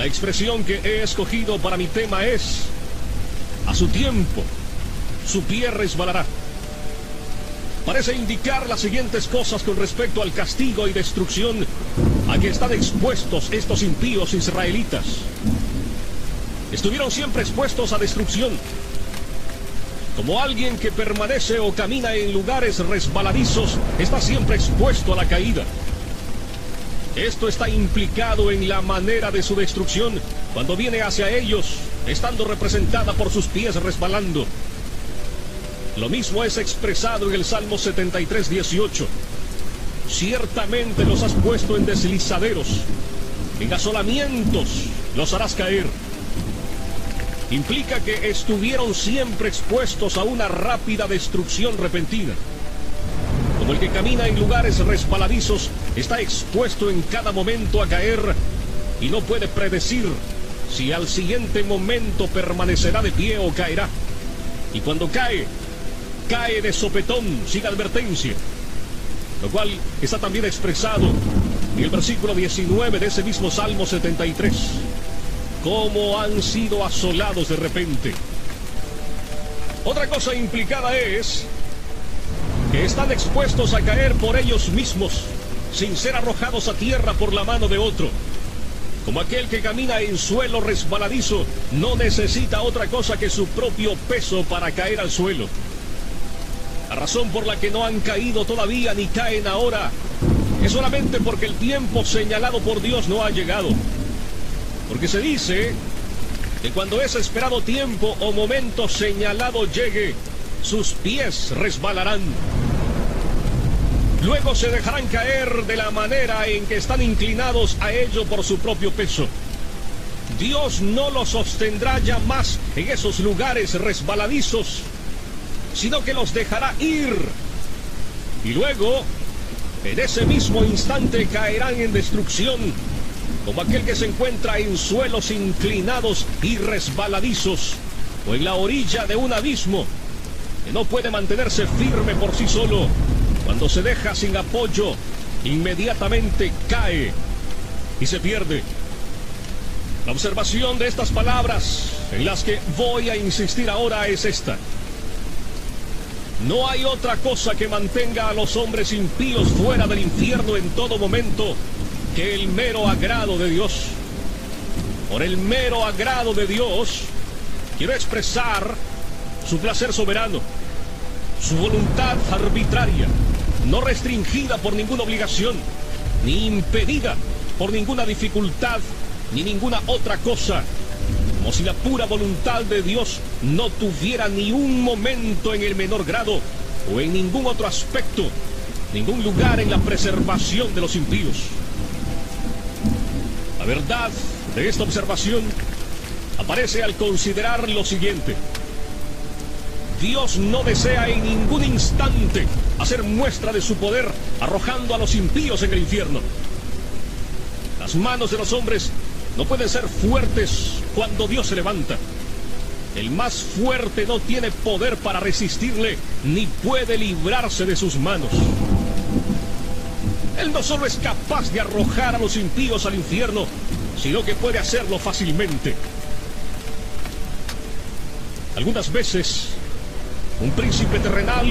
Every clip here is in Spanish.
La expresión que he escogido para mi tema es, a su tiempo, su pie resbalará. Parece indicar las siguientes cosas con respecto al castigo y destrucción a que están expuestos estos impíos israelitas. Estuvieron siempre expuestos a destrucción. Como alguien que permanece o camina en lugares resbaladizos, está siempre expuesto a la caída. Esto está implicado en la manera de su destrucción cuando viene hacia ellos, estando representada por sus pies resbalando. Lo mismo es expresado en el Salmo 73, 18. Ciertamente los has puesto en deslizaderos, en asolamientos los harás caer. Implica que estuvieron siempre expuestos a una rápida destrucción repentina. Como el que camina en lugares resbaladizos está expuesto en cada momento a caer y no puede predecir si al siguiente momento permanecerá de pie o caerá. Y cuando cae, cae de sopetón sin advertencia, lo cual está también expresado en el versículo 19 de ese mismo Salmo 73. Cómo han sido asolados de repente. Otra cosa implicada es que están expuestos a caer por ellos mismos, sin ser arrojados a tierra por la mano de otro. Como aquel que camina en suelo resbaladizo, no necesita otra cosa que su propio peso para caer al suelo. La razón por la que no han caído todavía ni caen ahora es solamente porque el tiempo señalado por Dios no ha llegado. Porque se dice que cuando ese esperado tiempo o momento señalado llegue, sus pies resbalarán. Luego se dejarán caer de la manera en que están inclinados a ello por su propio peso. Dios no los sostendrá ya más en esos lugares resbaladizos sino que los dejará ir. Y luego, en ese mismo instante caerán en destrucción, como aquel que se encuentra en suelos inclinados y resbaladizos, o en la orilla de un abismo, que no puede mantenerse firme por sí solo. Cuando se deja sin apoyo, inmediatamente cae y se pierde. La observación de estas palabras en las que voy a insistir ahora es esta. No hay otra cosa que mantenga a los hombres impíos fuera del infierno en todo momento que el mero agrado de Dios. Por el mero agrado de Dios, quiero expresar su placer soberano, su voluntad arbitraria, no restringida por ninguna obligación, ni impedida por ninguna dificultad, ni ninguna otra cosa como si la pura voluntad de Dios no tuviera ni un momento en el menor grado o en ningún otro aspecto, ningún lugar en la preservación de los impíos. La verdad de esta observación aparece al considerar lo siguiente. Dios no desea en ningún instante hacer muestra de su poder arrojando a los impíos en el infierno. Las manos de los hombres no pueden ser fuertes cuando Dios se levanta. El más fuerte no tiene poder para resistirle, ni puede librarse de sus manos. Él no solo es capaz de arrojar a los impíos al infierno, sino que puede hacerlo fácilmente. Algunas veces, un príncipe terrenal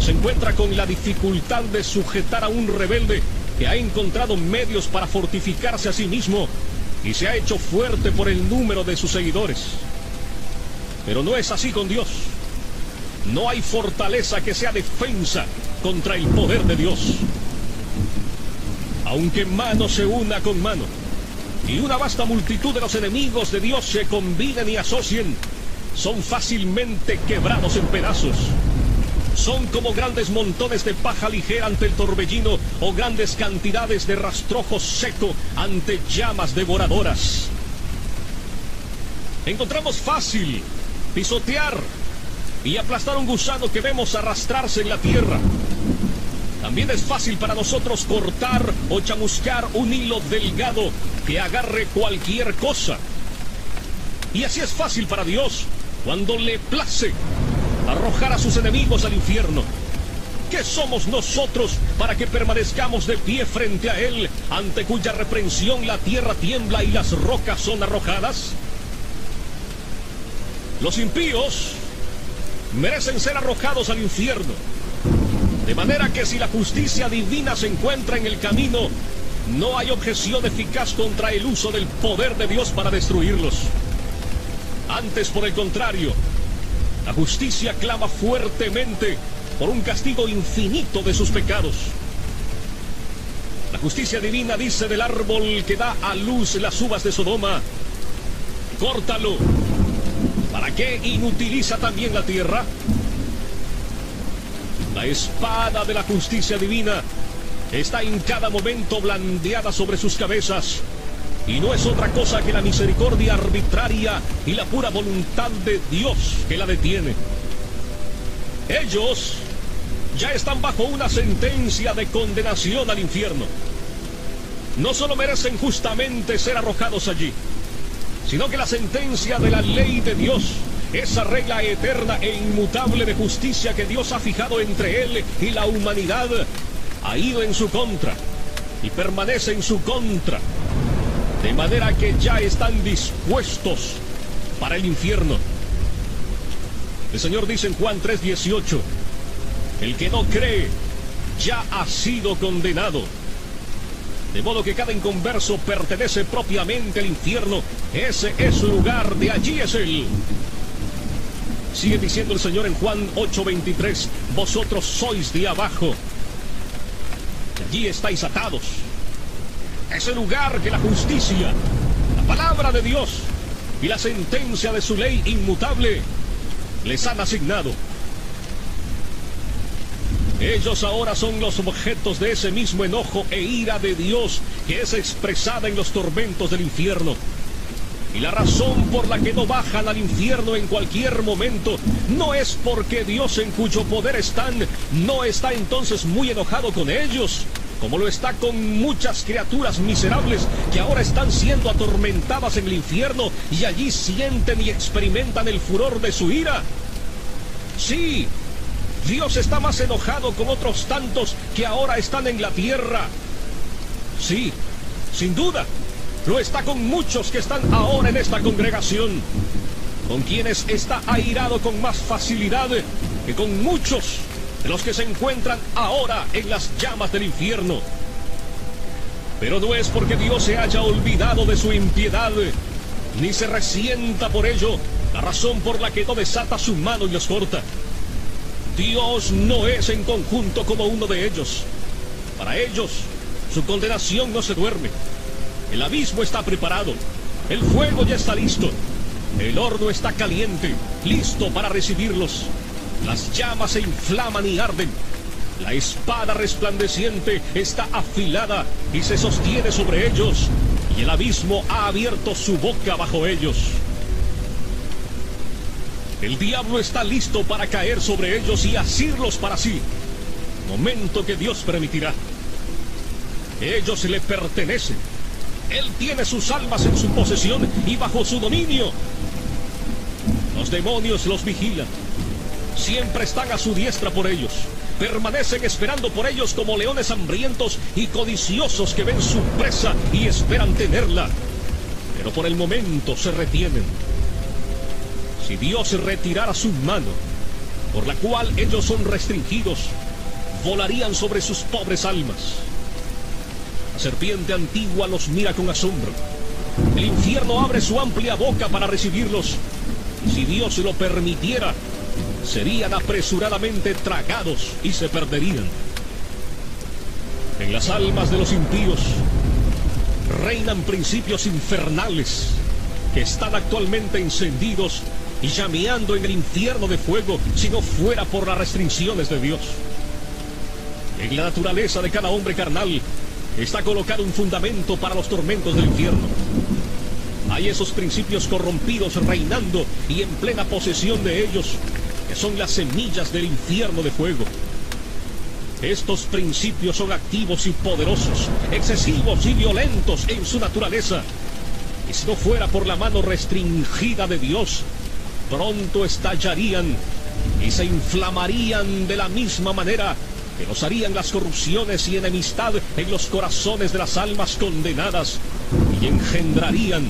se encuentra con la dificultad de sujetar a un rebelde que ha encontrado medios para fortificarse a sí mismo y se ha hecho fuerte por el número de sus seguidores. Pero no es así con Dios. No hay fortaleza que sea defensa contra el poder de Dios. Aunque mano se una con mano y una vasta multitud de los enemigos de Dios se combinen y asocien, son fácilmente quebrados en pedazos. Son como grandes montones de paja ligera ante el torbellino o grandes cantidades de rastrojo seco ante llamas devoradoras. Encontramos fácil pisotear y aplastar un gusano que vemos arrastrarse en la tierra. También es fácil para nosotros cortar o chamuscar un hilo delgado que agarre cualquier cosa. Y así es fácil para Dios cuando le place arrojar a sus enemigos al infierno. ¿Qué somos nosotros para que permanezcamos de pie frente a Él, ante cuya reprensión la tierra tiembla y las rocas son arrojadas? Los impíos merecen ser arrojados al infierno. De manera que si la justicia divina se encuentra en el camino, no hay objeción eficaz contra el uso del poder de Dios para destruirlos. Antes, por el contrario, la justicia clama fuertemente por un castigo infinito de sus pecados. La justicia divina dice del árbol que da a luz las uvas de Sodoma, córtalo. ¿Para qué inutiliza también la tierra? La espada de la justicia divina está en cada momento blandeada sobre sus cabezas y no es otra cosa que la misericordia arbitraria y la pura voluntad de Dios que la detiene. Ellos ya están bajo una sentencia de condenación al infierno. No solo merecen justamente ser arrojados allí, sino que la sentencia de la ley de Dios, esa regla eterna e inmutable de justicia que Dios ha fijado entre Él y la humanidad, ha ido en su contra y permanece en su contra, de manera que ya están dispuestos para el infierno. El Señor dice en Juan 3:18, el que no cree ya ha sido condenado. De modo que cada inconverso pertenece propiamente al infierno. Ese es su lugar, de allí es él. Sigue diciendo el Señor en Juan 8:23, vosotros sois de abajo. Allí estáis atados. Ese lugar que la justicia, la palabra de Dios y la sentencia de su ley inmutable les han asignado. Ellos ahora son los objetos de ese mismo enojo e ira de Dios que es expresada en los tormentos del infierno. Y la razón por la que no bajan al infierno en cualquier momento no es porque Dios en cuyo poder están no está entonces muy enojado con ellos, como lo está con muchas criaturas miserables que ahora están siendo atormentadas en el infierno y allí sienten y experimentan el furor de su ira. Sí, Dios está más enojado con otros tantos que ahora están en la tierra. Sí, sin duda, lo está con muchos que están ahora en esta congregación, con quienes está airado con más facilidad que con muchos los que se encuentran ahora en las llamas del infierno. Pero no es porque Dios se haya olvidado de su impiedad, ni se resienta por ello la razón por la que no desata su mano y los corta. Dios no es en conjunto como uno de ellos. Para ellos, su condenación no se duerme. El abismo está preparado. El fuego ya está listo. El horno está caliente, listo para recibirlos. Las llamas se inflaman y arden. La espada resplandeciente está afilada y se sostiene sobre ellos. Y el abismo ha abierto su boca bajo ellos. El diablo está listo para caer sobre ellos y asirlos para sí. Momento que Dios permitirá. Ellos le pertenecen. Él tiene sus almas en su posesión y bajo su dominio. Los demonios los vigilan. Siempre están a su diestra por ellos. Permanecen esperando por ellos como leones hambrientos y codiciosos que ven su presa y esperan tenerla. Pero por el momento se retienen si Dios retirara su mano, por la cual ellos son restringidos, volarían sobre sus pobres almas. La serpiente antigua los mira con asombro. El infierno abre su amplia boca para recibirlos. Si Dios lo permitiera, serían apresuradamente tragados y se perderían. En las almas de los impíos reinan principios infernales que están actualmente encendidos y llameando en el infierno de fuego si no fuera por las restricciones de Dios. En la naturaleza de cada hombre carnal está colocado un fundamento para los tormentos del infierno. Hay esos principios corrompidos reinando y en plena posesión de ellos, que son las semillas del infierno de fuego. Estos principios son activos y poderosos, excesivos y violentos en su naturaleza. Y si no fuera por la mano restringida de Dios, pronto estallarían y se inflamarían de la misma manera que nos harían las corrupciones y enemistad en los corazones de las almas condenadas y engendrarían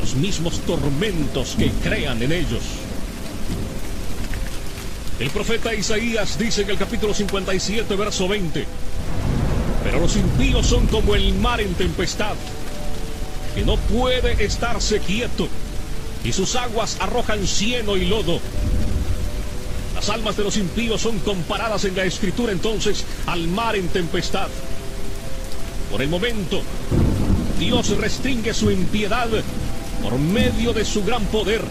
los mismos tormentos que crean en ellos. El profeta Isaías dice en el capítulo 57, verso 20, pero los impíos son como el mar en tempestad, que no puede estarse quieto, y sus aguas arrojan cieno y lodo. Las almas de los impíos son comparadas en la escritura entonces al mar en tempestad. Por el momento, Dios restringe su impiedad por medio de su gran poder,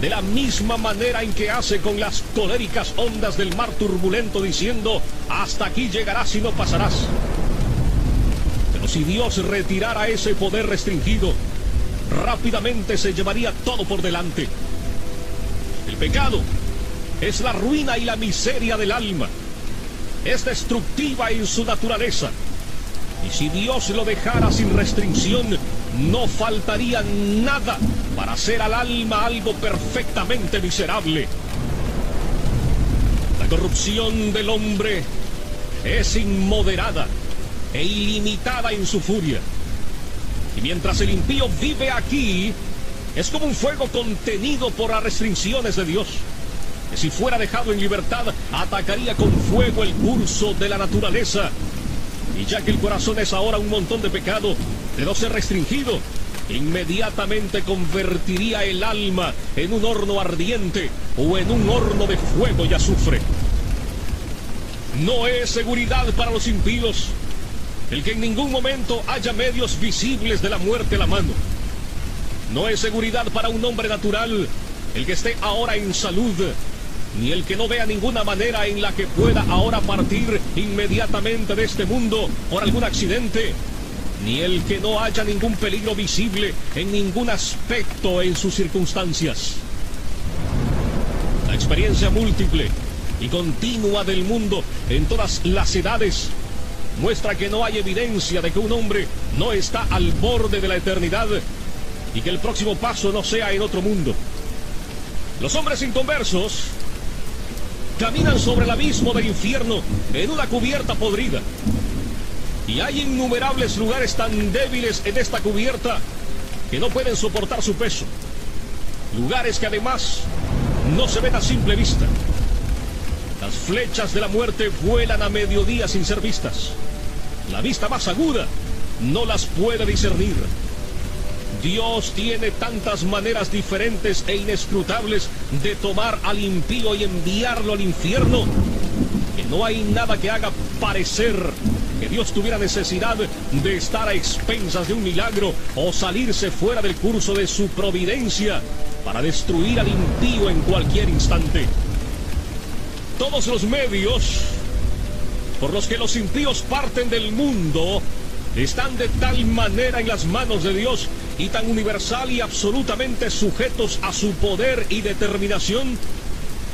de la misma manera en que hace con las coléricas ondas del mar turbulento diciendo, hasta aquí llegarás y no pasarás. Pero si Dios retirara ese poder restringido, rápidamente se llevaría todo por delante. El pecado es la ruina y la miseria del alma. Es destructiva en su naturaleza. Y si Dios lo dejara sin restricción, no faltaría nada para hacer al alma algo perfectamente miserable. La corrupción del hombre es inmoderada e ilimitada en su furia. Y mientras el impío vive aquí, es como un fuego contenido por las restricciones de Dios, que si fuera dejado en libertad, atacaría con fuego el curso de la naturaleza. Y ya que el corazón es ahora un montón de pecado, de no ser restringido, inmediatamente convertiría el alma en un horno ardiente o en un horno de fuego y azufre. No es seguridad para los impíos el que en ningún momento haya medios visibles de la muerte a la mano. No es seguridad para un hombre natural el que esté ahora en salud, ni el que no vea ninguna manera en la que pueda ahora partir inmediatamente de este mundo por algún accidente, ni el que no haya ningún peligro visible en ningún aspecto en sus circunstancias. La experiencia múltiple y continua del mundo en todas las edades muestra que no hay evidencia de que un hombre no está al borde de la eternidad y que el próximo paso no sea en otro mundo. Los hombres inconversos caminan sobre el abismo del infierno en una cubierta podrida. Y hay innumerables lugares tan débiles en esta cubierta que no pueden soportar su peso. Lugares que además no se ven a simple vista. Las flechas de la muerte vuelan a mediodía sin ser vistas. La vista más aguda no las puede discernir. Dios tiene tantas maneras diferentes e inescrutables de tomar al impío y enviarlo al infierno que no hay nada que haga parecer que Dios tuviera necesidad de estar a expensas de un milagro o salirse fuera del curso de su providencia para destruir al impío en cualquier instante. Todos los medios por los que los impíos parten del mundo están de tal manera en las manos de Dios y tan universal y absolutamente sujetos a su poder y determinación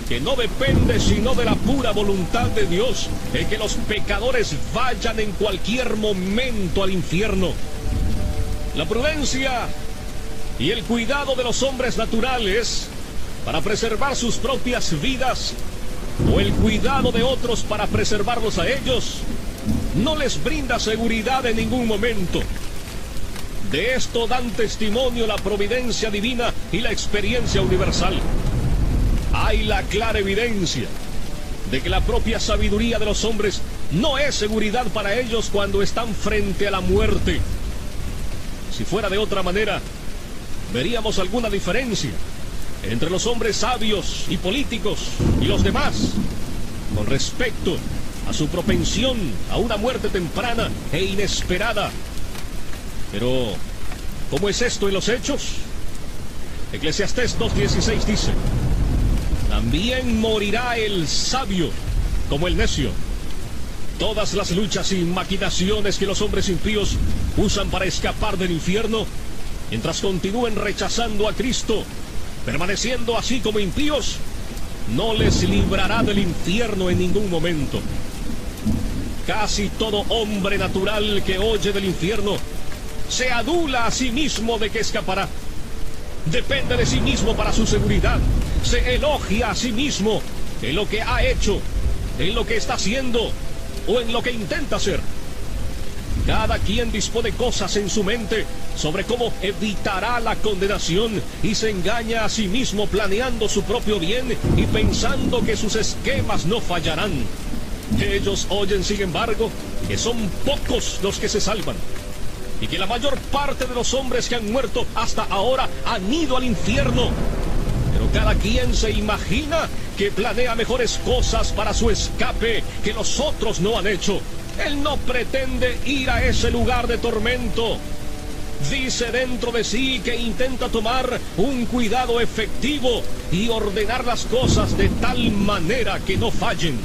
que no depende sino de la pura voluntad de Dios en que los pecadores vayan en cualquier momento al infierno. La prudencia y el cuidado de los hombres naturales para preservar sus propias vidas o el cuidado de otros para preservarlos a ellos, no les brinda seguridad en ningún momento. De esto dan testimonio la providencia divina y la experiencia universal. Hay la clara evidencia de que la propia sabiduría de los hombres no es seguridad para ellos cuando están frente a la muerte. Si fuera de otra manera, veríamos alguna diferencia entre los hombres sabios y políticos y los demás con respecto a su propensión a una muerte temprana e inesperada. Pero, ¿cómo es esto en los hechos? Eclesiastés 2.16 dice, también morirá el sabio como el necio. Todas las luchas y maquinaciones que los hombres impíos usan para escapar del infierno, mientras continúen rechazando a Cristo, permaneciendo así como impíos, no les librará del infierno en ningún momento. Casi todo hombre natural que oye del infierno se adula a sí mismo de que escapará. Depende de sí mismo para su seguridad. Se elogia a sí mismo en lo que ha hecho, en lo que está haciendo o en lo que intenta hacer. Cada quien dispone cosas en su mente sobre cómo evitará la condenación y se engaña a sí mismo planeando su propio bien y pensando que sus esquemas no fallarán. Ellos oyen, sin embargo, que son pocos los que se salvan y que la mayor parte de los hombres que han muerto hasta ahora han ido al infierno. Pero cada quien se imagina que planea mejores cosas para su escape que los otros no han hecho. Él no pretende ir a ese lugar de tormento. Dice dentro de sí que intenta tomar un cuidado efectivo y ordenar las cosas de tal manera que no fallen.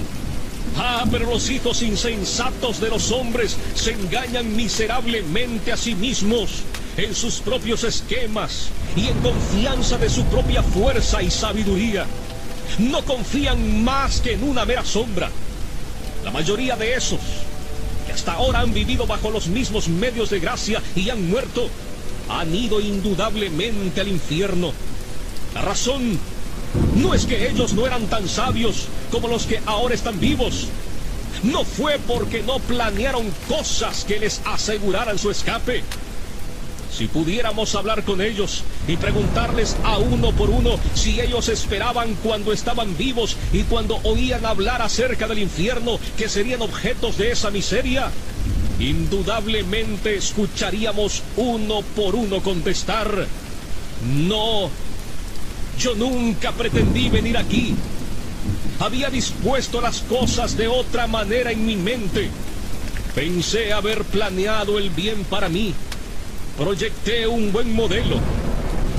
Ah, pero los hijos insensatos de los hombres se engañan miserablemente a sí mismos en sus propios esquemas y en confianza de su propia fuerza y sabiduría. No confían más que en una mera sombra. La mayoría de esos hasta ahora han vivido bajo los mismos medios de gracia y han muerto, han ido indudablemente al infierno. La razón no es que ellos no eran tan sabios como los que ahora están vivos. No fue porque no planearon cosas que les aseguraran su escape. Si pudiéramos hablar con ellos y preguntarles a uno por uno si ellos esperaban cuando estaban vivos y cuando oían hablar acerca del infierno que serían objetos de esa miseria, indudablemente escucharíamos uno por uno contestar, no, yo nunca pretendí venir aquí. Había dispuesto las cosas de otra manera en mi mente. Pensé haber planeado el bien para mí Proyecté un buen modelo.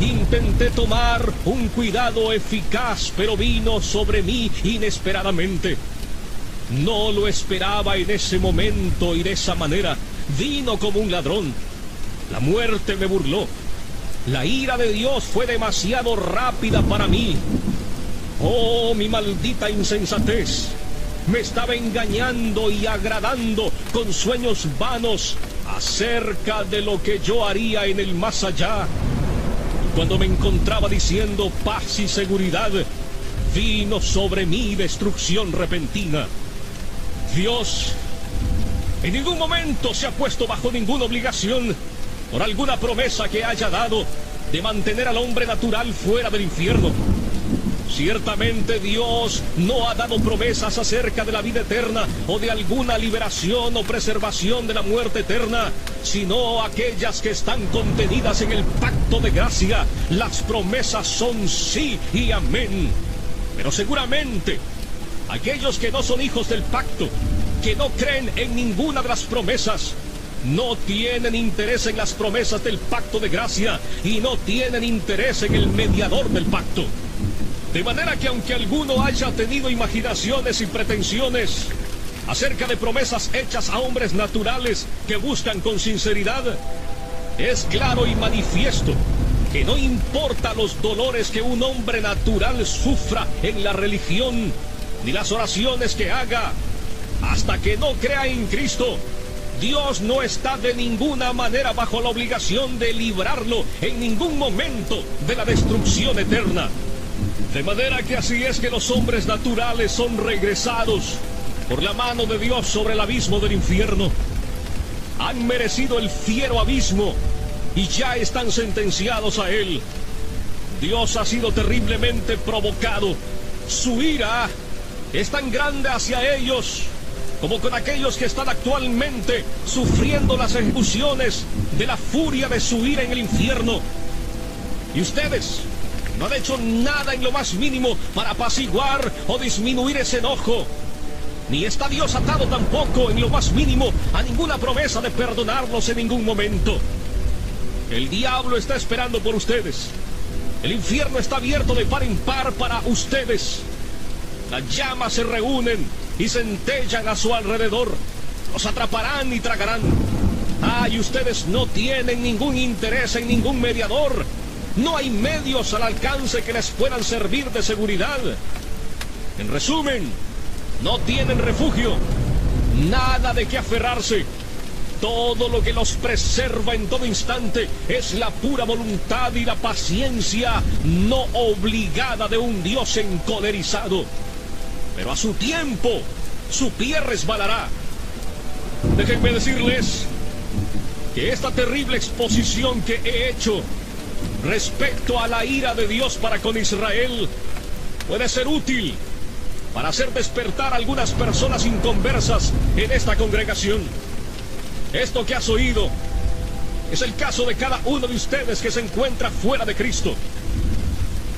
Intenté tomar un cuidado eficaz, pero vino sobre mí inesperadamente. No lo esperaba en ese momento y de esa manera. Vino como un ladrón. La muerte me burló. La ira de Dios fue demasiado rápida para mí. Oh, mi maldita insensatez. Me estaba engañando y agradando con sueños vanos acerca de lo que yo haría en el más allá. Cuando me encontraba diciendo paz y seguridad, vino sobre mí destrucción repentina. Dios en ningún momento se ha puesto bajo ninguna obligación por alguna promesa que haya dado de mantener al hombre natural fuera del infierno. Ciertamente Dios no ha dado promesas acerca de la vida eterna o de alguna liberación o preservación de la muerte eterna, sino aquellas que están contenidas en el pacto de gracia. Las promesas son sí y amén. Pero seguramente aquellos que no son hijos del pacto, que no creen en ninguna de las promesas, no tienen interés en las promesas del pacto de gracia y no tienen interés en el mediador del pacto. De manera que aunque alguno haya tenido imaginaciones y pretensiones acerca de promesas hechas a hombres naturales que buscan con sinceridad, es claro y manifiesto que no importa los dolores que un hombre natural sufra en la religión, ni las oraciones que haga, hasta que no crea en Cristo, Dios no está de ninguna manera bajo la obligación de librarlo en ningún momento de la destrucción eterna. De manera que así es que los hombres naturales son regresados por la mano de Dios sobre el abismo del infierno. Han merecido el fiero abismo y ya están sentenciados a él. Dios ha sido terriblemente provocado. Su ira es tan grande hacia ellos como con aquellos que están actualmente sufriendo las ejecuciones de la furia de su ira en el infierno. Y ustedes, no han hecho nada en lo más mínimo para apaciguar o disminuir ese enojo. Ni está Dios atado tampoco en lo más mínimo a ninguna promesa de perdonarlos en ningún momento. El diablo está esperando por ustedes. El infierno está abierto de par en par para ustedes. Las llamas se reúnen y centellan a su alrededor. Los atraparán y tragarán. Ah, y ustedes no tienen ningún interés en ningún mediador no hay medios al alcance que les puedan servir de seguridad. En resumen, no tienen refugio, nada de qué aferrarse. Todo lo que los preserva en todo instante es la pura voluntad y la paciencia no obligada de un Dios encolerizado. Pero a su tiempo, su pie resbalará Déjenme decirles que esta terrible exposición que he hecho respecto a la ira de Dios para con Israel puede ser útil para hacer despertar a algunas personas inconversas en esta congregación. Esto que has oído es el caso de cada uno de ustedes que se encuentra fuera de Cristo.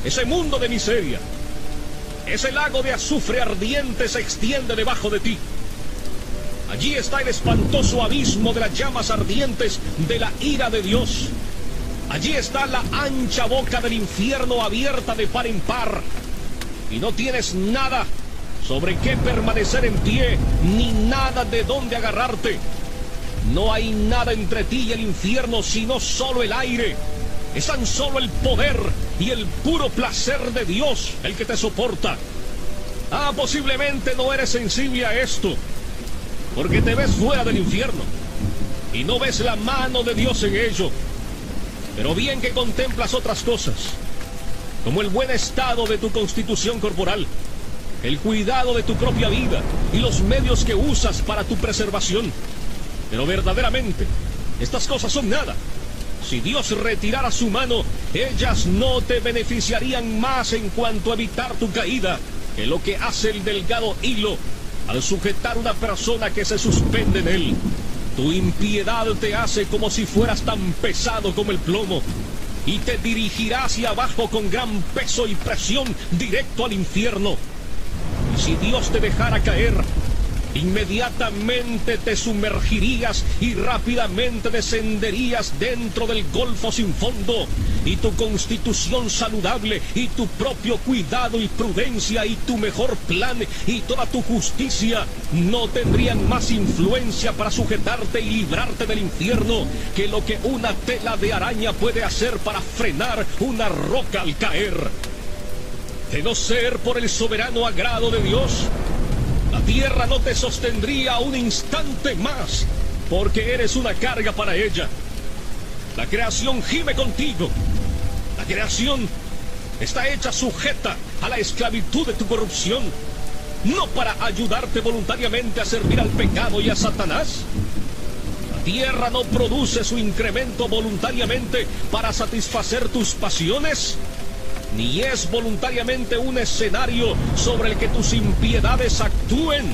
Ese mundo de miseria, ese lago de azufre ardiente se extiende debajo de ti. Allí está el espantoso abismo de las llamas ardientes de la ira de Dios. Allí está la ancha boca del infierno abierta de par en par. Y no tienes nada sobre qué permanecer en pie, ni nada de dónde agarrarte. No hay nada entre ti y el infierno, sino solo el aire. Es tan solo el poder y el puro placer de Dios el que te soporta. Ah, posiblemente no eres sensible a esto, porque te ves fuera del infierno y no ves la mano de Dios en ello. Pero bien que contemplas otras cosas, como el buen estado de tu constitución corporal, el cuidado de tu propia vida y los medios que usas para tu preservación. Pero verdaderamente, estas cosas son nada. Si Dios retirara su mano, ellas no te beneficiarían más en cuanto a evitar tu caída que lo que hace el delgado hilo al sujetar una persona que se suspende en él. Tu impiedad te hace como si fueras tan pesado como el plomo y te dirigirá hacia abajo con gran peso y presión directo al infierno. Y si Dios te dejara caer, inmediatamente te sumergirías y rápidamente descenderías dentro del golfo sin fondo y tu constitución saludable y tu propio cuidado y prudencia y tu mejor plan y toda tu justicia no tendrían más influencia para sujetarte y librarte del infierno que lo que una tela de araña puede hacer para frenar una roca al caer. De no ser por el soberano agrado de Dios, la tierra no te sostendría un instante más, porque eres una carga para ella. La creación gime contigo. La creación está hecha sujeta a la esclavitud de tu corrupción, no para ayudarte voluntariamente a servir al pecado y a Satanás. La tierra no produce su incremento voluntariamente para satisfacer tus pasiones ni es voluntariamente un escenario sobre el que tus impiedades actúen.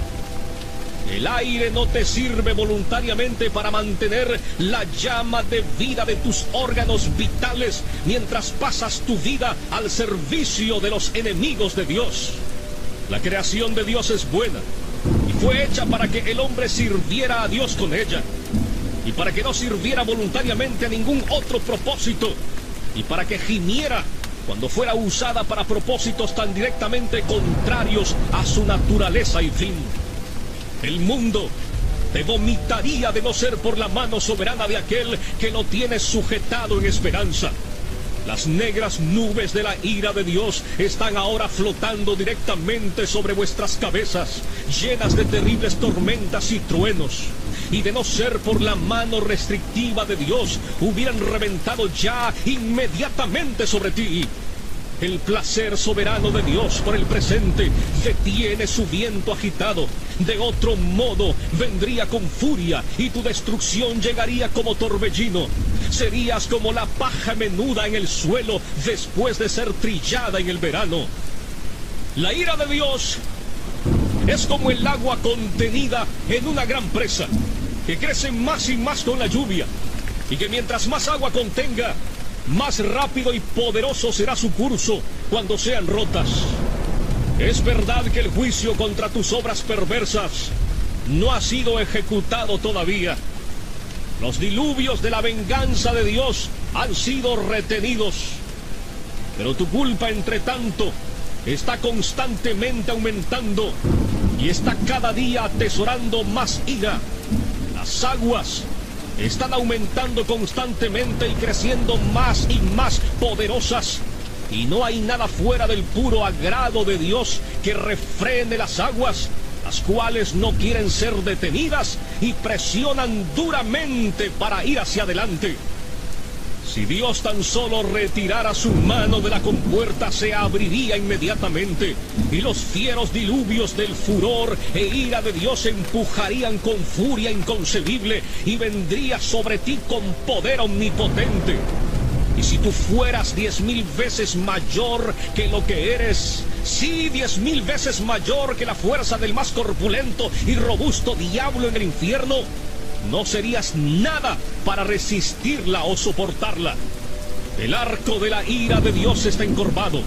El aire no te sirve voluntariamente para mantener la llama de vida de tus órganos vitales mientras pasas tu vida al servicio de los enemigos de Dios. La creación de Dios es buena y fue hecha para que el hombre sirviera a Dios con ella y para que no sirviera voluntariamente a ningún otro propósito y para que gimiera cuando fuera usada para propósitos tan directamente contrarios a su naturaleza y fin. El mundo te vomitaría de no ser por la mano soberana de aquel que lo tiene sujetado en esperanza. Las negras nubes de la ira de Dios están ahora flotando directamente sobre vuestras cabezas, llenas de terribles tormentas y truenos. Y de no ser por la mano restrictiva de Dios, hubieran reventado ya inmediatamente sobre ti. El placer soberano de Dios por el presente detiene su viento agitado. De otro modo vendría con furia y tu destrucción llegaría como torbellino. Serías como la paja menuda en el suelo después de ser trillada en el verano. La ira de Dios es como el agua contenida en una gran presa, que crece más y más con la lluvia, y que mientras más agua contenga, más rápido y poderoso será su curso cuando sean rotas. Es verdad que el juicio contra tus obras perversas no ha sido ejecutado todavía. Los diluvios de la venganza de Dios han sido retenidos. Pero tu culpa, entre tanto, está constantemente aumentando y está cada día atesorando más ira. Las aguas están aumentando constantemente y creciendo más y más poderosas. Y no hay nada fuera del puro agrado de Dios que refrene las aguas, las cuales no quieren ser detenidas y presionan duramente para ir hacia adelante. Si Dios tan solo retirara su mano de la compuerta, se abriría inmediatamente, y los fieros diluvios del furor e ira de Dios empujarían con furia inconcebible y vendría sobre ti con poder omnipotente. Y si tú fueras diez mil veces mayor que lo que eres, sí, diez mil veces mayor que la fuerza del más corpulento y robusto diablo en el infierno, no serías nada para resistirla o soportarla. El arco de la ira de Dios está encorvado,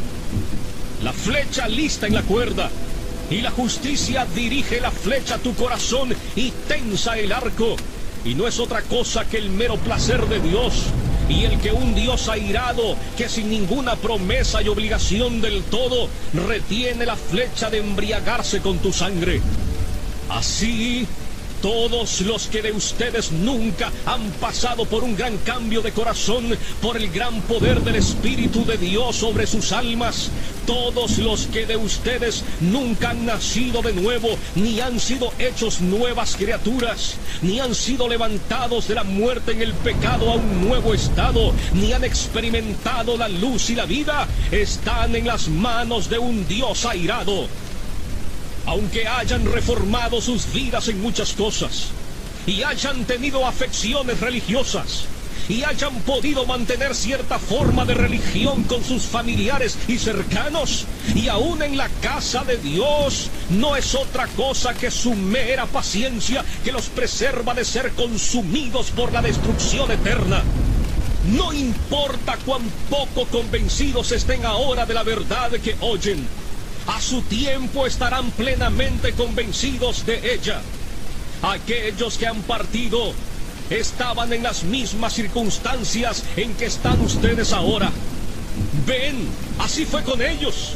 la flecha lista en la cuerda, y la justicia dirige la flecha a tu corazón y tensa el arco, y no es otra cosa que el mero placer de Dios y el que un Dios airado, que sin ninguna promesa y obligación del todo, retiene la flecha de embriagarse con tu sangre. Así, todos los que de ustedes nunca han pasado por un gran cambio de corazón, por el gran poder del Espíritu de Dios sobre sus almas, todos los que de ustedes nunca han nacido de nuevo, ni han sido hechos nuevas criaturas, ni han sido levantados de la muerte en el pecado a un nuevo estado, ni han experimentado la luz y la vida, están en las manos de un Dios airado aunque hayan reformado sus vidas en muchas cosas, y hayan tenido afecciones religiosas, y hayan podido mantener cierta forma de religión con sus familiares y cercanos, y aún en la casa de Dios, no es otra cosa que su mera paciencia que los preserva de ser consumidos por la destrucción eterna. No importa cuán poco convencidos estén ahora de la verdad que oyen, a su tiempo estarán plenamente convencidos de ella. Aquellos que han partido estaban en las mismas circunstancias en que están ustedes ahora. Ven, así fue con ellos.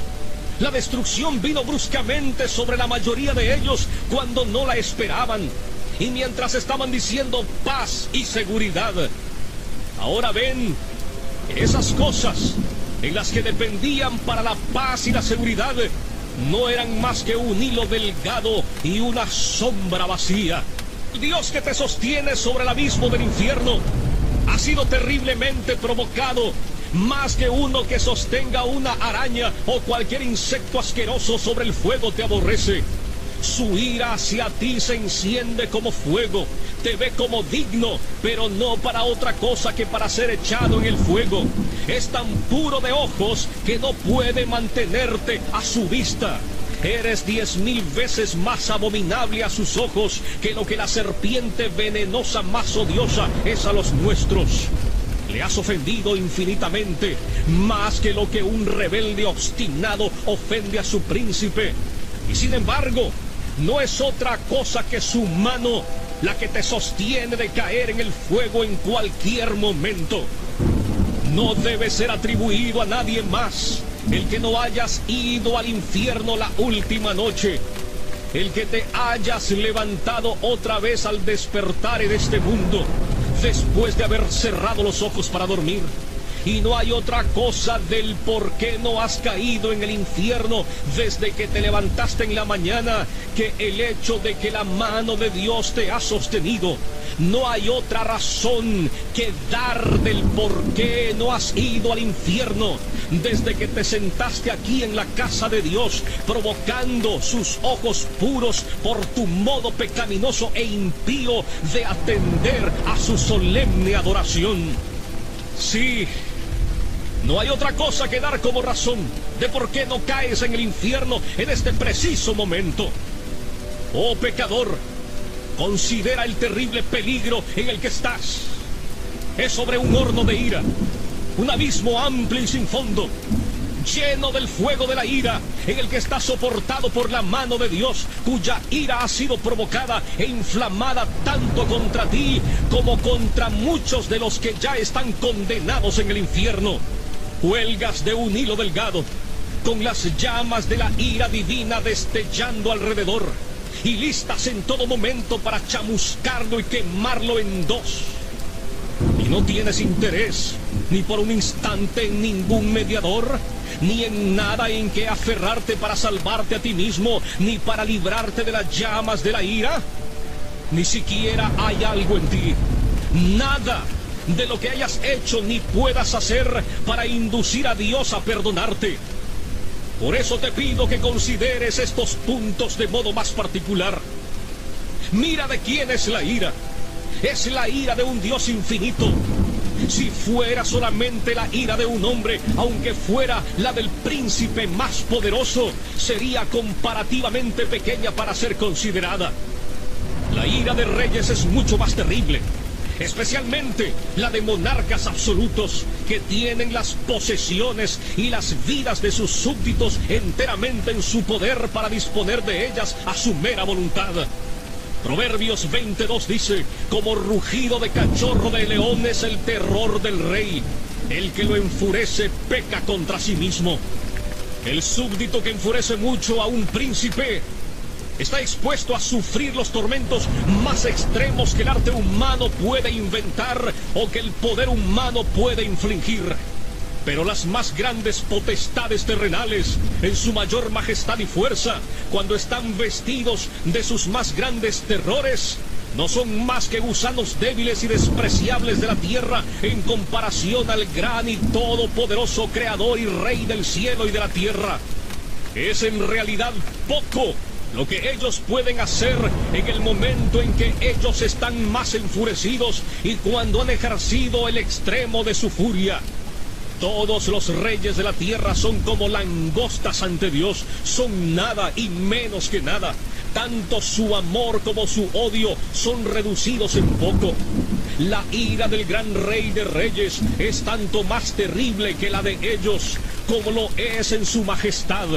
La destrucción vino bruscamente sobre la mayoría de ellos cuando no la esperaban y mientras estaban diciendo paz y seguridad. Ahora ven, esas cosas en las que dependían para la paz y la seguridad, no eran más que un hilo delgado y una sombra vacía. Dios que te sostiene sobre el abismo del infierno ha sido terriblemente provocado más que uno que sostenga una araña o cualquier insecto asqueroso sobre el fuego te aborrece. Su ira hacia ti se enciende como fuego, te ve como digno, pero no para otra cosa que para ser echado en el fuego. Es tan puro de ojos que no puede mantenerte a su vista. Eres diez mil veces más abominable a sus ojos que lo que la serpiente venenosa más odiosa es a los nuestros. Le has ofendido infinitamente, más que lo que un rebelde obstinado ofende a su príncipe. Y sin embargo, no es otra cosa que su mano la que te sostiene de caer en el fuego en cualquier momento. No debe ser atribuido a nadie más el que no hayas ido al infierno la última noche, el que te hayas levantado otra vez al despertar en este mundo, después de haber cerrado los ojos para dormir y no hay otra cosa del por qué no has caído en el infierno desde que te levantaste en la mañana que el hecho de que la mano de Dios te ha sostenido. No hay otra razón que dar del por qué no has ido al infierno desde que te sentaste aquí en la casa de Dios, provocando sus ojos puros por tu modo pecaminoso e impío de atender a su solemne adoración. Sí, no hay otra cosa que dar como razón de por qué no caes en el infierno en este preciso momento. Oh pecador, considera el terrible peligro en el que estás. Es sobre un horno de ira, un abismo amplio y sin fondo, lleno del fuego de la ira, en el que está soportado por la mano de Dios, cuya ira ha sido provocada e inflamada tanto contra ti como contra muchos de los que ya están condenados en el infierno. Huelgas de un hilo delgado, con las llamas de la ira divina destellando alrededor, y listas en todo momento para chamuscarlo y quemarlo en dos. Y no tienes interés, ni por un instante en ningún mediador, ni en nada en que aferrarte para salvarte a ti mismo, ni para librarte de las llamas de la ira. Ni siquiera hay algo en ti, nada de lo que hayas hecho ni puedas hacer para inducir a Dios a perdonarte. Por eso te pido que consideres estos puntos de modo más particular. Mira de quién es la ira. Es la ira de un Dios infinito. Si fuera solamente la ira de un hombre, aunque fuera la del príncipe más poderoso, sería comparativamente pequeña para ser considerada. La ira de reyes es mucho más terrible especialmente la de monarcas absolutos que tienen las posesiones y las vidas de sus súbditos enteramente en su poder para disponer de ellas a su mera voluntad. Proverbios 22 dice, como rugido de cachorro de león es el terror del rey. El que lo enfurece peca contra sí mismo. El súbdito que enfurece mucho a un príncipe está expuesto a sufrir los tormentos más extremos que el arte humano puede inventar o que el poder humano puede infligir. Pero las más grandes potestades terrenales, en su mayor majestad y fuerza, cuando están vestidos de sus más grandes terrores, no son más que gusanos débiles y despreciables de la tierra en comparación al gran y todopoderoso Creador y Rey del cielo y de la tierra. Es en realidad poco lo que ellos pueden hacer en el momento en que ellos están más enfurecidos y cuando han ejercido el extremo de su furia. Todos los reyes de la tierra son como langostas ante Dios, son nada y menos que nada. Tanto su amor como su odio son reducidos en poco. La ira del gran rey de reyes es tanto más terrible que la de ellos, como lo es en su majestad.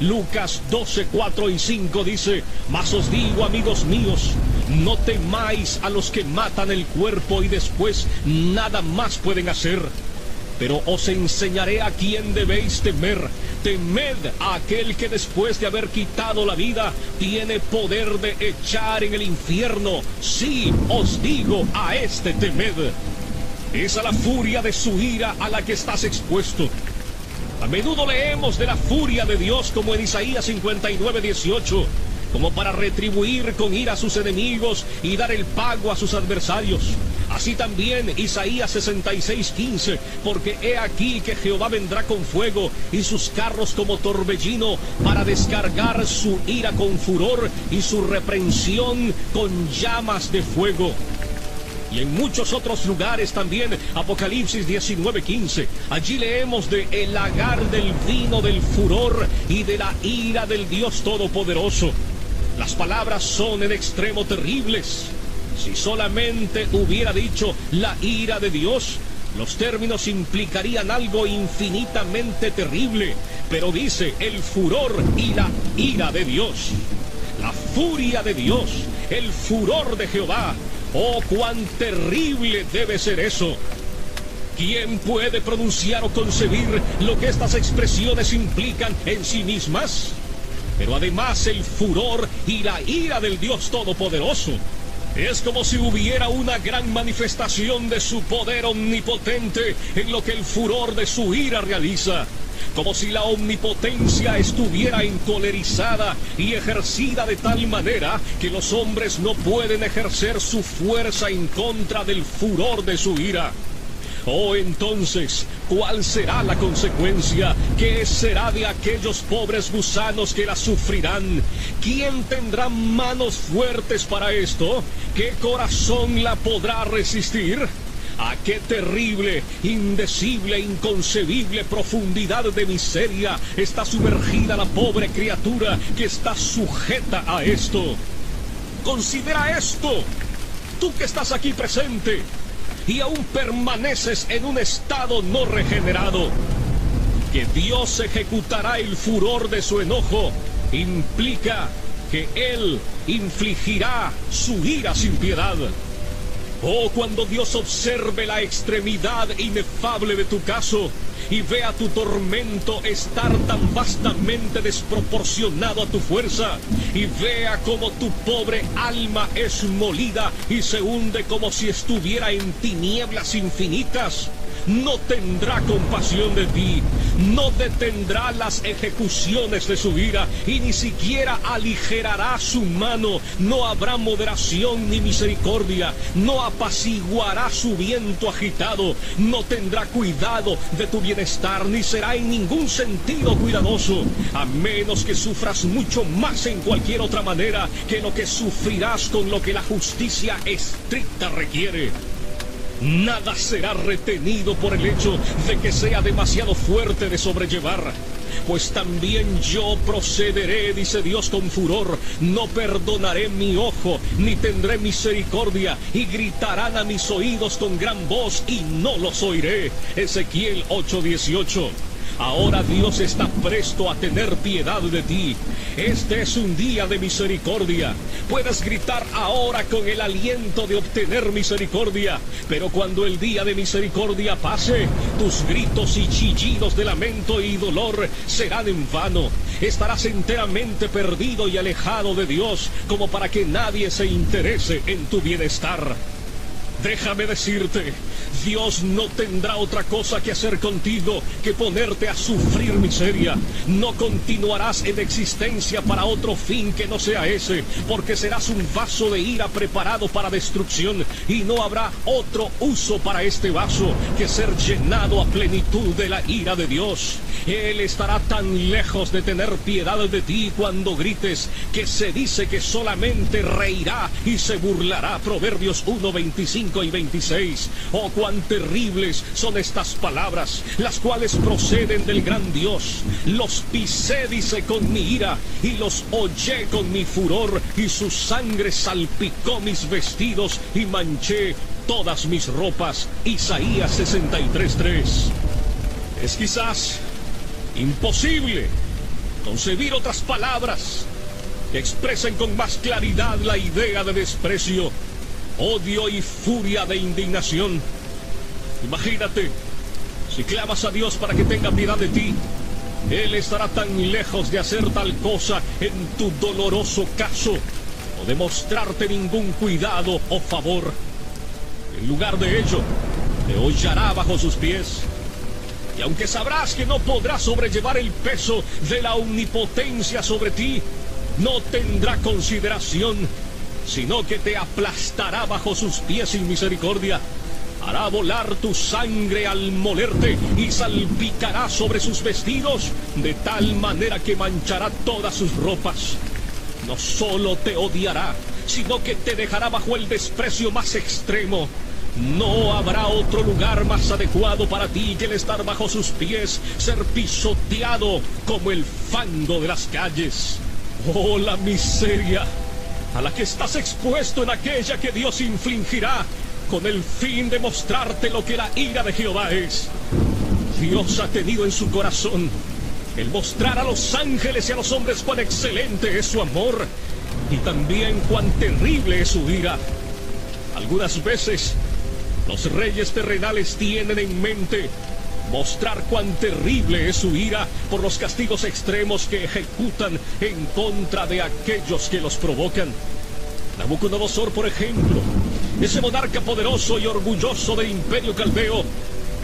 Lucas 12, 4 y 5 dice, Mas os digo, amigos míos, no temáis a los que matan el cuerpo y después nada más pueden hacer. Pero os enseñaré a quién debéis temer. Temed a aquel que después de haber quitado la vida tiene poder de echar en el infierno. Sí, os digo, a este temed. Es a la furia de su ira a la que estás expuesto. A menudo leemos de la furia de Dios como en Isaías 59, 18, como para retribuir con ira a sus enemigos y dar el pago a sus adversarios. Así también Isaías 66, 15, porque he aquí que Jehová vendrá con fuego y sus carros como torbellino para descargar su ira con furor y su reprensión con llamas de fuego y en muchos otros lugares también, Apocalipsis 19:15. Allí leemos de el lagar del vino del furor y de la ira del Dios Todopoderoso. Las palabras son en extremo terribles. Si solamente hubiera dicho la ira de Dios, los términos implicarían algo infinitamente terrible, pero dice el furor y la ira de Dios. La furia de Dios, el furor de Jehová, Oh, cuán terrible debe ser eso. ¿Quién puede pronunciar o concebir lo que estas expresiones implican en sí mismas? Pero además el furor y la ira del Dios Todopoderoso. Es como si hubiera una gran manifestación de su poder omnipotente en lo que el furor de su ira realiza como si la omnipotencia estuviera encolerizada y ejercida de tal manera que los hombres no pueden ejercer su fuerza en contra del furor de su ira. Oh, entonces, ¿cuál será la consecuencia? ¿Qué será de aquellos pobres gusanos que la sufrirán? ¿Quién tendrá manos fuertes para esto? ¿Qué corazón la podrá resistir? A qué terrible, indecible, inconcebible profundidad de miseria está sumergida la pobre criatura que está sujeta a esto. Considera esto, tú que estás aquí presente y aún permaneces en un estado no regenerado, que Dios ejecutará el furor de su enojo implica que Él infligirá su ira sin piedad. Oh, cuando Dios observe la extremidad inefable de tu caso y vea tu tormento estar tan vastamente desproporcionado a tu fuerza y vea como tu pobre alma es molida y se hunde como si estuviera en tinieblas infinitas. No tendrá compasión de ti, no detendrá las ejecuciones de su ira y ni siquiera aligerará su mano, no habrá moderación ni misericordia, no apaciguará su viento agitado, no tendrá cuidado de tu bienestar, ni será en ningún sentido cuidadoso, a menos que sufras mucho más en cualquier otra manera que lo que sufrirás con lo que la justicia estricta requiere. Nada será retenido por el hecho de que sea demasiado fuerte de sobrellevar. Pues también yo procederé, dice Dios con furor, no perdonaré mi ojo, ni tendré misericordia, y gritarán a mis oídos con gran voz, y no los oiré. Ezequiel 8:18. Ahora Dios está presto a tener piedad de ti. Este es un día de misericordia. Puedes gritar ahora con el aliento de obtener misericordia, pero cuando el día de misericordia pase, tus gritos y chillidos de lamento y dolor serán en vano. Estarás enteramente perdido y alejado de Dios como para que nadie se interese en tu bienestar. Déjame decirte, Dios no tendrá otra cosa que hacer contigo que ponerte a sufrir miseria. No continuarás en existencia para otro fin que no sea ese, porque serás un vaso de ira preparado para destrucción y no habrá otro uso para este vaso que ser llenado a plenitud de la ira de Dios. Él estará tan lejos de tener piedad de ti cuando grites que se dice que solamente reirá y se burlará. Proverbios 1, 25 y 26. Oh, cuán terribles son estas palabras, las cuales proceden del gran Dios. Los pisé, dice, con mi ira, y los hollé con mi furor, y su sangre salpicó mis vestidos y manché todas mis ropas. Isaías 63.3. Es quizás imposible concebir otras palabras que expresen con más claridad la idea de desprecio odio y furia de indignación. Imagínate, si clamas a Dios para que tenga piedad de ti, Él estará tan lejos de hacer tal cosa en tu doloroso caso o de mostrarte ningún cuidado o favor. En lugar de ello, te hollará bajo sus pies. Y aunque sabrás que no podrás sobrellevar el peso de la omnipotencia sobre ti, no tendrá consideración sino que te aplastará bajo sus pies sin misericordia. Hará volar tu sangre al molerte y salpicará sobre sus vestidos de tal manera que manchará todas sus ropas. No solo te odiará, sino que te dejará bajo el desprecio más extremo. No habrá otro lugar más adecuado para ti que el estar bajo sus pies, ser pisoteado como el fango de las calles. Oh, la miseria a la que estás expuesto en aquella que Dios infligirá con el fin de mostrarte lo que la ira de Jehová es. Dios ha tenido en su corazón el mostrar a los ángeles y a los hombres cuán excelente es su amor y también cuán terrible es su ira. Algunas veces los reyes terrenales tienen en mente mostrar cuán terrible es su ira por los castigos extremos que ejecutan en contra de aquellos que los provocan. Nabucodonosor, por ejemplo, ese monarca poderoso y orgulloso del imperio caldeo,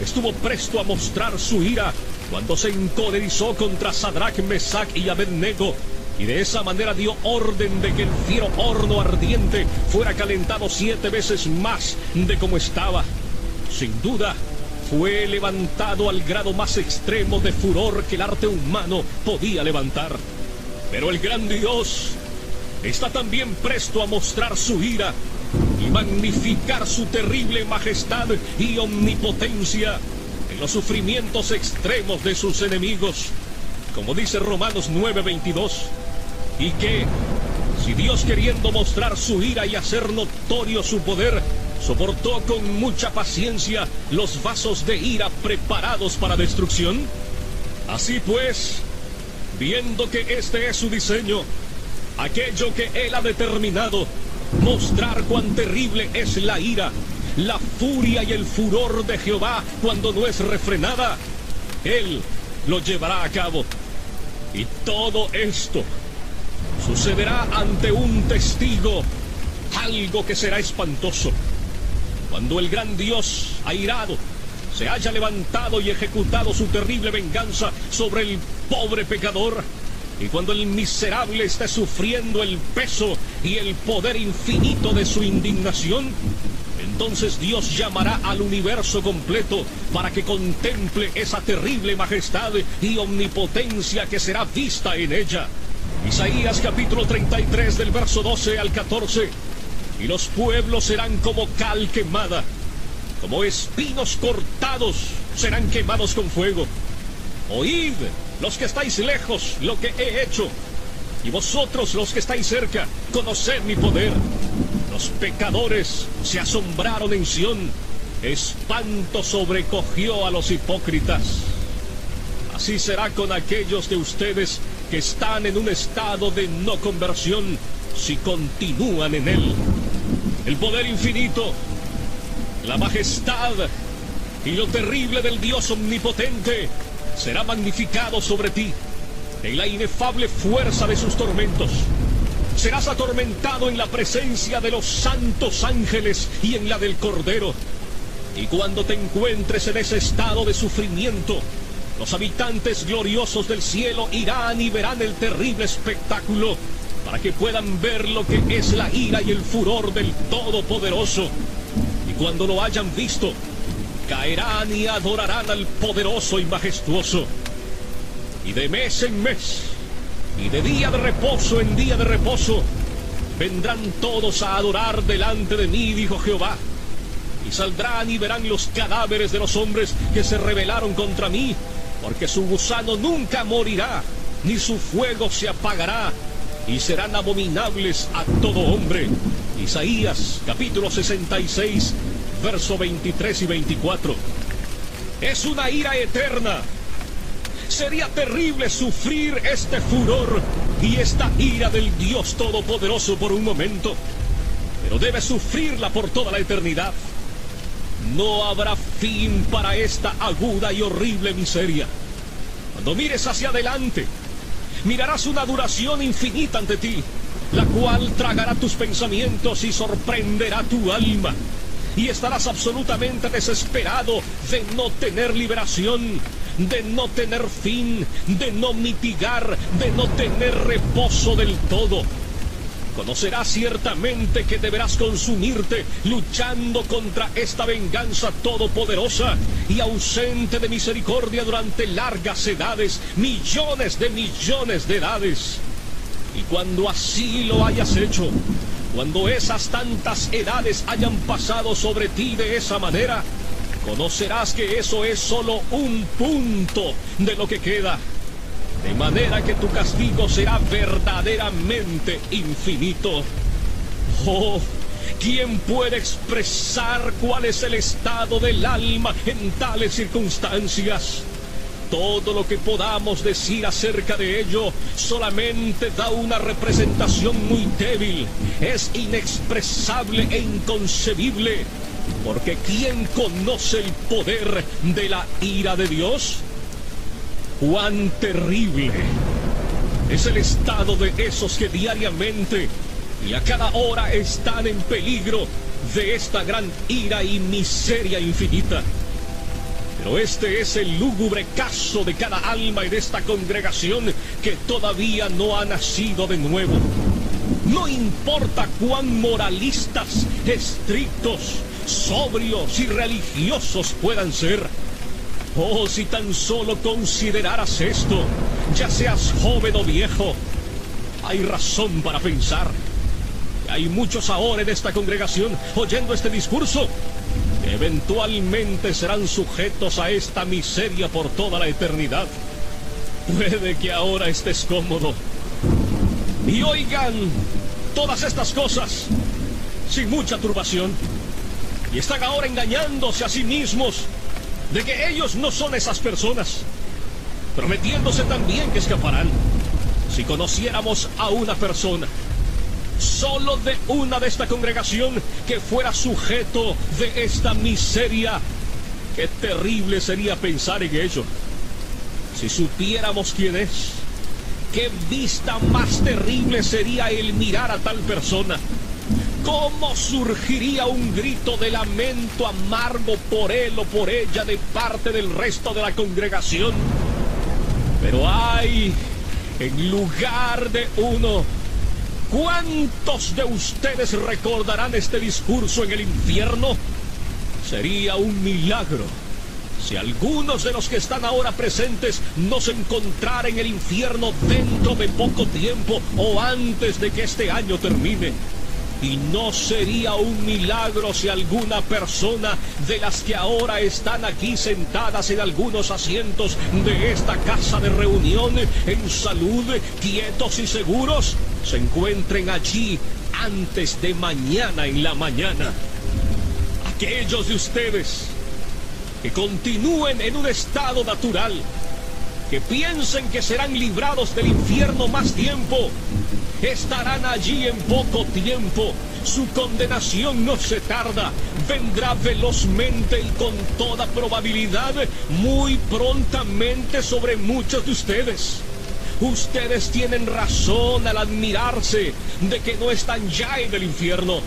estuvo presto a mostrar su ira cuando se encolerizó contra Sadrach, Mesach y Abednego, y de esa manera dio orden de que el fiero horno ardiente fuera calentado siete veces más de como estaba. Sin duda, fue levantado al grado más extremo de furor que el arte humano podía levantar. Pero el gran Dios está también presto a mostrar su ira y magnificar su terrible majestad y omnipotencia en los sufrimientos extremos de sus enemigos, como dice Romanos 9:22, y que, si Dios queriendo mostrar su ira y hacer notorio su poder, soportó con mucha paciencia los vasos de ira preparados para destrucción? Así pues, viendo que este es su diseño, aquello que él ha determinado, mostrar cuán terrible es la ira, la furia y el furor de Jehová cuando no es refrenada, él lo llevará a cabo. Y todo esto sucederá ante un testigo, algo que será espantoso cuando el gran Dios, airado, se haya levantado y ejecutado su terrible venganza sobre el pobre pecador, y cuando el miserable esté sufriendo el peso y el poder infinito de su indignación, entonces Dios llamará al universo completo para que contemple esa terrible majestad y omnipotencia que será vista en ella. Isaías capítulo 33 del verso 12 al 14. Y los pueblos serán como cal quemada, como espinos cortados serán quemados con fuego. Oíd, los que estáis lejos, lo que he hecho. Y vosotros, los que estáis cerca, conoced mi poder. Los pecadores se asombraron en Sión. Espanto sobrecogió a los hipócritas. Así será con aquellos de ustedes que están en un estado de no conversión si continúan en él. El poder infinito, la majestad y lo terrible del Dios omnipotente será magnificado sobre ti en la inefable fuerza de sus tormentos. Serás atormentado en la presencia de los santos ángeles y en la del Cordero. Y cuando te encuentres en ese estado de sufrimiento, los habitantes gloriosos del cielo irán y verán el terrible espectáculo para que puedan ver lo que es la ira y el furor del Todopoderoso. Y cuando lo hayan visto, caerán y adorarán al poderoso y majestuoso. Y de mes en mes, y de día de reposo en día de reposo, vendrán todos a adorar delante de mí, dijo Jehová. Y saldrán y verán los cadáveres de los hombres que se rebelaron contra mí, porque su gusano nunca morirá, ni su fuego se apagará, y serán abominables a todo hombre. Isaías capítulo 66 verso 23 y 24. Es una ira eterna. Sería terrible sufrir este furor y esta ira del Dios Todopoderoso por un momento, pero debe sufrirla por toda la eternidad. No habrá fin para esta aguda y horrible miseria. Cuando mires hacia adelante, mirarás una duración infinita ante ti, la cual tragará tus pensamientos y sorprenderá tu alma y estarás absolutamente desesperado de no tener liberación, de no tener fin, de no mitigar, de no tener reposo del todo. Conocerás ciertamente que deberás consumirte luchando contra esta venganza todopoderosa y ausente de misericordia durante largas edades, millones de millones de edades. Y cuando así lo hayas hecho, cuando esas tantas edades hayan pasado sobre ti de esa manera, conocerás que eso es solo un punto de lo que queda. De manera que tu castigo será verdaderamente infinito. Oh, ¿quién puede expresar cuál es el estado del alma en tales circunstancias? Todo lo que podamos decir acerca de ello solamente da una representación muy débil, es inexpresable e inconcebible, porque ¿quién conoce el poder de la ira de Dios? ¡Cuán terrible! Es el estado de esos que diariamente y a cada hora están en peligro de esta gran ira y miseria infinita. Pero este es el lúgubre caso de cada alma en esta congregación que todavía no ha nacido de nuevo. No importa cuán moralistas, estrictos, sobrios y religiosos puedan ser. Oh, si tan solo consideraras esto, ya seas joven o viejo, hay razón para pensar. Hay muchos ahora en esta congregación oyendo este discurso eventualmente serán sujetos a esta miseria por toda la eternidad. Puede que ahora estés cómodo y oigan todas estas cosas sin mucha turbación y están ahora engañándose a sí mismos de que ellos no son esas personas, prometiéndose también que escaparán. Si conociéramos a una persona solo de una de esta congregación que fuera sujeto de esta miseria. Qué terrible sería pensar en ello. Si supiéramos quién es, qué vista más terrible sería el mirar a tal persona. ¿Cómo surgiría un grito de lamento amargo por él o por ella de parte del resto de la congregación? Pero hay, en lugar de uno, ¿cuántos de ustedes recordarán este discurso en el infierno? Sería un milagro si algunos de los que están ahora presentes no se encontrara en el infierno dentro de poco tiempo o antes de que este año termine. Y no sería un milagro si alguna persona de las que ahora están aquí sentadas en algunos asientos de esta casa de reunión en salud, quietos y seguros, se encuentren allí antes de mañana en la mañana. Aquellos de ustedes que continúen en un estado natural, que piensen que serán librados del infierno más tiempo, estarán allí en poco tiempo. Su condenación no se tarda, vendrá velozmente y con toda probabilidad muy prontamente sobre muchos de ustedes. Ustedes tienen razón al admirarse de que no están ya en el infierno.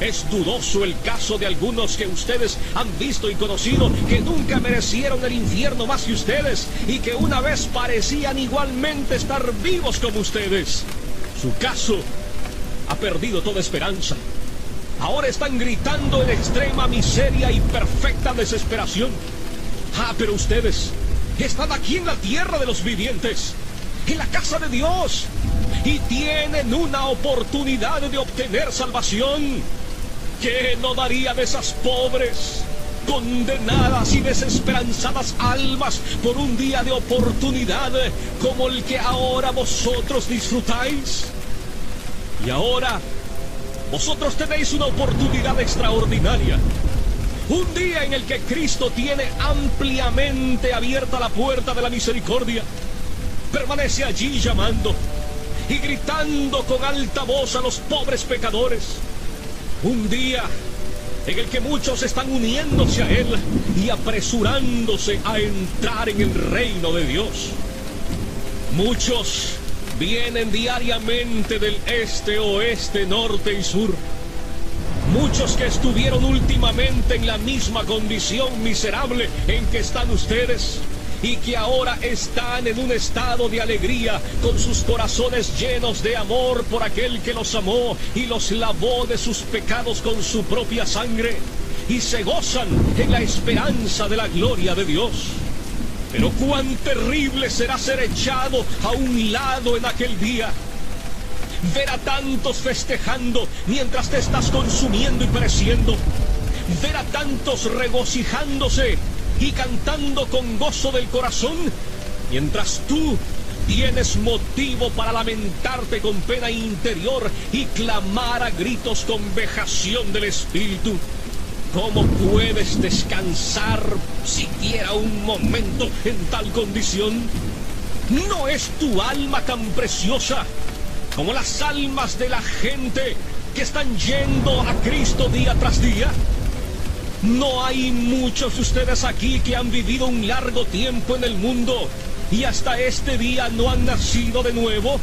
Es dudoso el caso de algunos que ustedes han visto y conocido que nunca merecieron el infierno más que ustedes y que una vez parecían igualmente estar vivos como ustedes. Su caso ha perdido toda esperanza. Ahora están gritando en extrema miseria y perfecta desesperación. Ah, pero ustedes están aquí en la tierra de los vivientes, en la casa de Dios, y tienen una oportunidad de obtener salvación. ¿Qué no daría de esas pobres, condenadas y desesperanzadas almas por un día de oportunidad como el que ahora vosotros disfrutáis? Y ahora, vosotros tenéis una oportunidad extraordinaria. Un día en el que Cristo tiene ampliamente abierta la puerta de la misericordia. Permanece allí llamando y gritando con alta voz a los pobres pecadores un día en el que muchos están uniéndose a Él y apresurándose a entrar en el reino de Dios. Muchos vienen diariamente del este, oeste, norte y sur. Muchos que estuvieron últimamente en la misma condición miserable en que están ustedes y que ahora están en un estado de alegría con sus corazones llenos de amor por aquel que los amó y los lavó de sus pecados con su propia sangre y se gozan en la esperanza de la gloria de Dios. Pero cuán terrible será ser echado a un lado en aquel día. Ver a tantos festejando mientras te estás consumiendo y pereciendo. Ver a tantos regocijándose y cantando con gozo del corazón, mientras tú tienes motivo para lamentarte con pena interior y clamar a gritos con vejación del espíritu. ¿Cómo puedes descansar siquiera un momento en tal condición? ¿No es tu alma tan preciosa como las almas de la gente que están yendo a Cristo día tras día? No hay muchos de ustedes aquí que han vivido un largo tiempo en el mundo y hasta este día no han nacido de nuevo.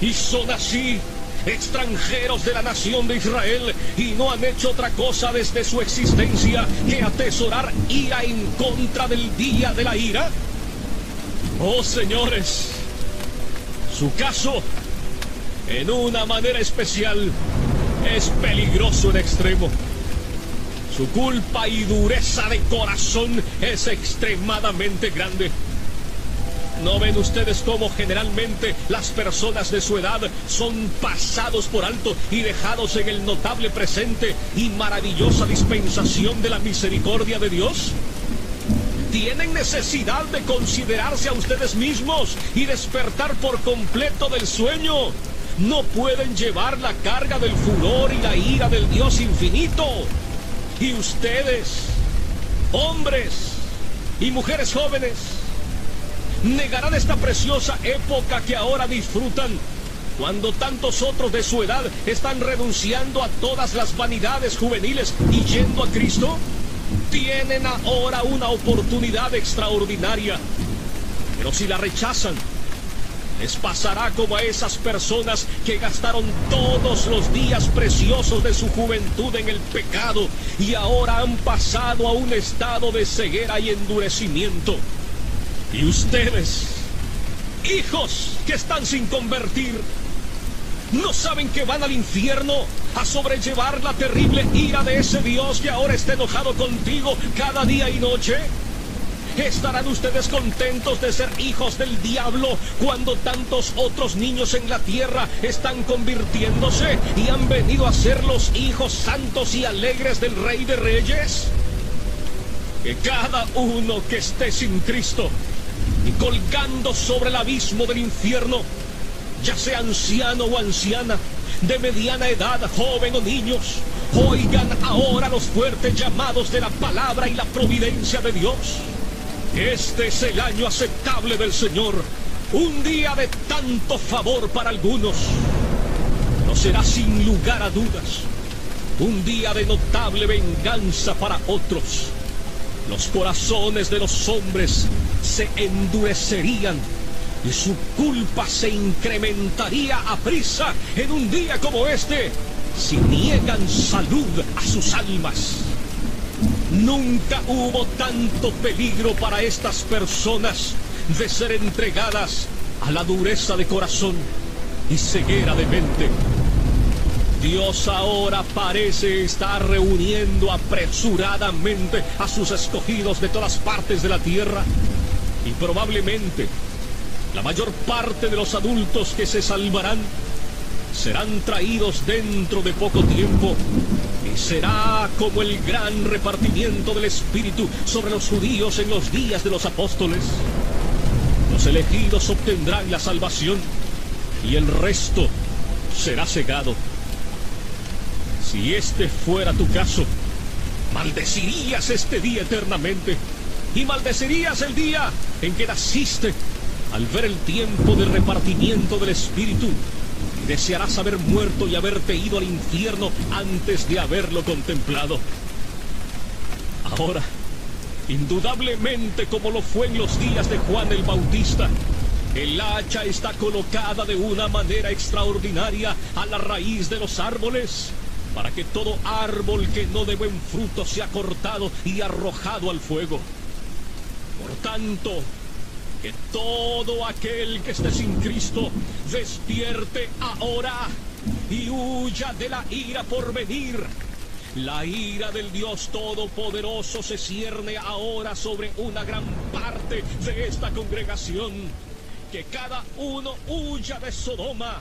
Y son así extranjeros de la nación de Israel y no han hecho otra cosa desde su existencia que atesorar ira en contra del día de la ira. Oh señores, su caso, en una manera especial, es peligroso en extremo. Su culpa y dureza de corazón es extremadamente grande. ¿No ven ustedes cómo generalmente las personas de su edad son pasados por alto y dejados en el notable presente y maravillosa dispensación de la misericordia de Dios? Tienen necesidad de considerarse a ustedes mismos y despertar por completo del sueño. No pueden llevar la carga del furor y la ira del Dios infinito. Y ustedes, hombres y mujeres jóvenes, negarán esta preciosa época que ahora disfrutan cuando tantos otros de su edad están renunciando a todas las vanidades juveniles y yendo a Cristo? Tienen ahora una oportunidad extraordinaria. Pero si la rechazan, Les pasará como a esas personas que gastaron todos los días preciosos de su juventud en el pecado y ahora han pasado a un estado de ceguera y endurecimiento. Y ustedes, hijos que están sin convertir, ¿no saben que van al infierno a sobrellevar la terrible ira de ese Dios que ahora está enojado contigo cada día y noche? ¿Estarán ustedes contentos de ser hijos del diablo cuando tantos otros niños en la tierra están convirtiéndose y han venido a ser los hijos santos y alegres del Rey de Reyes? Que cada uno que esté sin Cristo y colgando sobre el abismo del infierno, ya sea anciano o anciana, de mediana edad, joven o niños, oigan ahora los fuertes llamados de la palabra y la providencia de Dios. Este es el año aceptable del Señor, un día de tanto favor para algunos. No será sin lugar a dudas un día de notable venganza para otros. Los corazones de los hombres se endurecerían y su culpa se incrementaría a prisa en un día como este si niegan salud a sus almas. Nunca hubo tanto peligro para estas personas de ser entregadas a la dureza de corazón y ceguera de mente. Dios ahora parece estar reuniendo apresuradamente a sus escogidos de todas partes de la tierra y probablemente la mayor parte de los adultos que se salvarán serán traídos dentro de poco tiempo será como el gran repartimiento del Espíritu sobre los judíos en los días de los apóstoles. Los elegidos obtendrán la salvación y el resto será cegado. Si este fuera tu caso, maldecirías este día eternamente y maldecirías el día en que naciste al ver el tiempo de repartimiento del Espíritu desearás haber muerto y haberte ido al infierno antes de haberlo contemplado. Ahora, indudablemente como lo fue en los días de Juan el Bautista, el hacha está colocada de una manera extraordinaria a la raíz de los árboles, para que todo árbol que no dé buen fruto sea cortado y arrojado al fuego. Por tanto, que todo aquel que esté sin Cristo despierte ahora y huya de la ira por venir. La ira del Dios Todopoderoso se cierne ahora sobre una gran parte de esta congregación. Que cada uno huya de Sodoma